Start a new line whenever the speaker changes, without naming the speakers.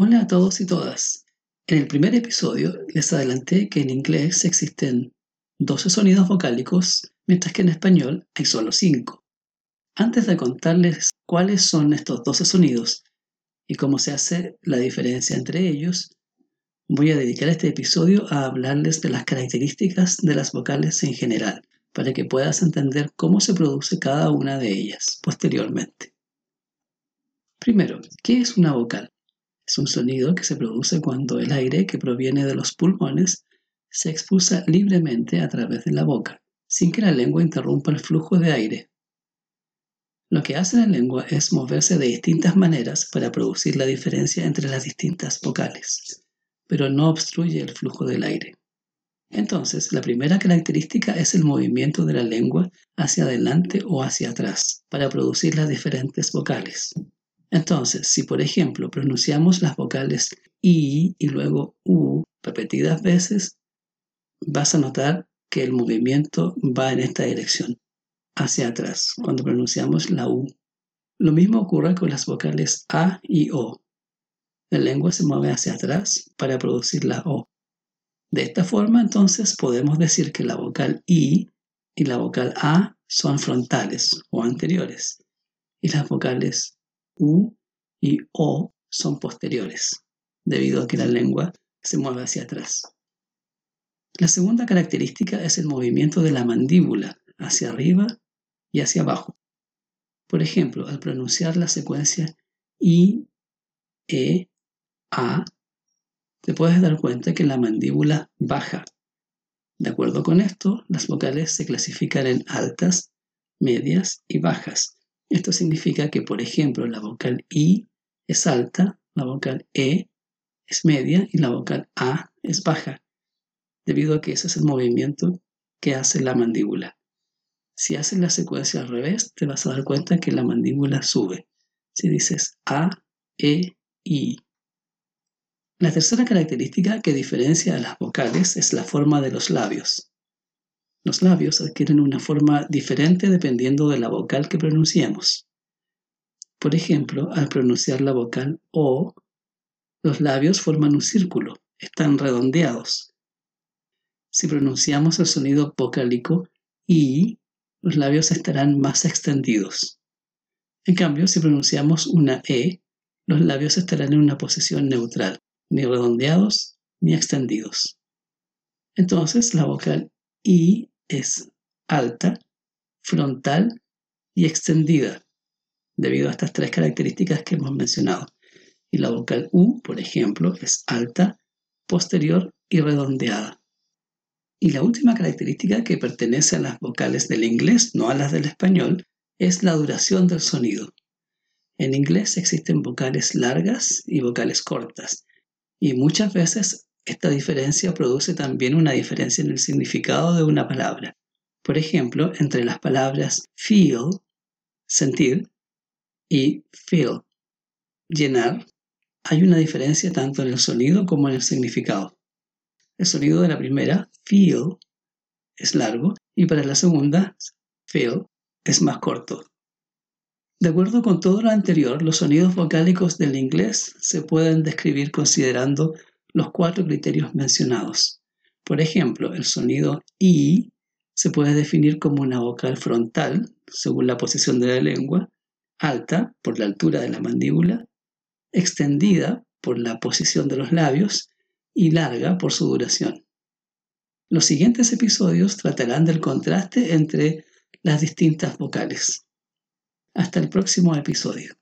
Hola a todos y todas. En el primer episodio les adelanté que en inglés existen 12 sonidos vocálicos, mientras que en español hay solo 5. Antes de contarles cuáles son estos 12 sonidos y cómo se hace la diferencia entre ellos, voy a dedicar este episodio a hablarles de las características de las vocales en general, para que puedas entender cómo se produce cada una de ellas posteriormente. Primero, ¿qué es una vocal? Es un sonido que se produce cuando el aire que proviene de los pulmones se expulsa libremente a través de la boca, sin que la lengua interrumpa el flujo de aire. Lo que hace la lengua es moverse de distintas maneras para producir la diferencia entre las distintas vocales, pero no obstruye el flujo del aire. Entonces, la primera característica es el movimiento de la lengua hacia adelante o hacia atrás para producir las diferentes vocales. Entonces, si por ejemplo pronunciamos las vocales I y luego U repetidas veces, vas a notar que el movimiento va en esta dirección, hacia atrás, cuando pronunciamos la U. Lo mismo ocurre con las vocales A y O. La lengua se mueve hacia atrás para producir la O. De esta forma, entonces, podemos decir que la vocal I y la vocal A son frontales o anteriores, y las vocales U y O son posteriores, debido a que la lengua se mueve hacia atrás. La segunda característica es el movimiento de la mandíbula hacia arriba y hacia abajo. Por ejemplo, al pronunciar la secuencia I, E, A, te puedes dar cuenta que la mandíbula baja. De acuerdo con esto, las vocales se clasifican en altas, medias y bajas, esto significa que, por ejemplo, la vocal I es alta, la vocal E es media y la vocal A es baja, debido a que ese es el movimiento que hace la mandíbula. Si haces la secuencia al revés, te vas a dar cuenta que la mandíbula sube. Si dices A, E, I. La tercera característica que diferencia a las vocales es la forma de los labios. Los labios adquieren una forma diferente dependiendo de la vocal que pronunciemos. Por ejemplo, al pronunciar la vocal O, los labios forman un círculo, están redondeados. Si pronunciamos el sonido vocálico I, los labios estarán más extendidos. En cambio, si pronunciamos una E, los labios estarán en una posición neutral, ni redondeados ni extendidos. Entonces, la vocal I es alta, frontal y extendida, debido a estas tres características que hemos mencionado. Y la vocal U, por ejemplo, es alta, posterior y redondeada. Y la última característica que pertenece a las vocales del inglés, no a las del español, es la duración del sonido. En inglés existen vocales largas y vocales cortas, y muchas veces esta diferencia produce también una diferencia en el significado de una palabra. Por ejemplo, entre las palabras feel, sentir, y fill, llenar, hay una diferencia tanto en el sonido como en el significado. El sonido de la primera, feel, es largo y para la segunda, feel, es más corto. De acuerdo con todo lo anterior, los sonidos vocálicos del inglés se pueden describir considerando los cuatro criterios mencionados. Por ejemplo, el sonido I se puede definir como una vocal frontal, según la posición de la lengua, alta por la altura de la mandíbula, extendida por la posición de los labios y larga por su duración. Los siguientes episodios tratarán del contraste entre las distintas vocales. Hasta el próximo episodio.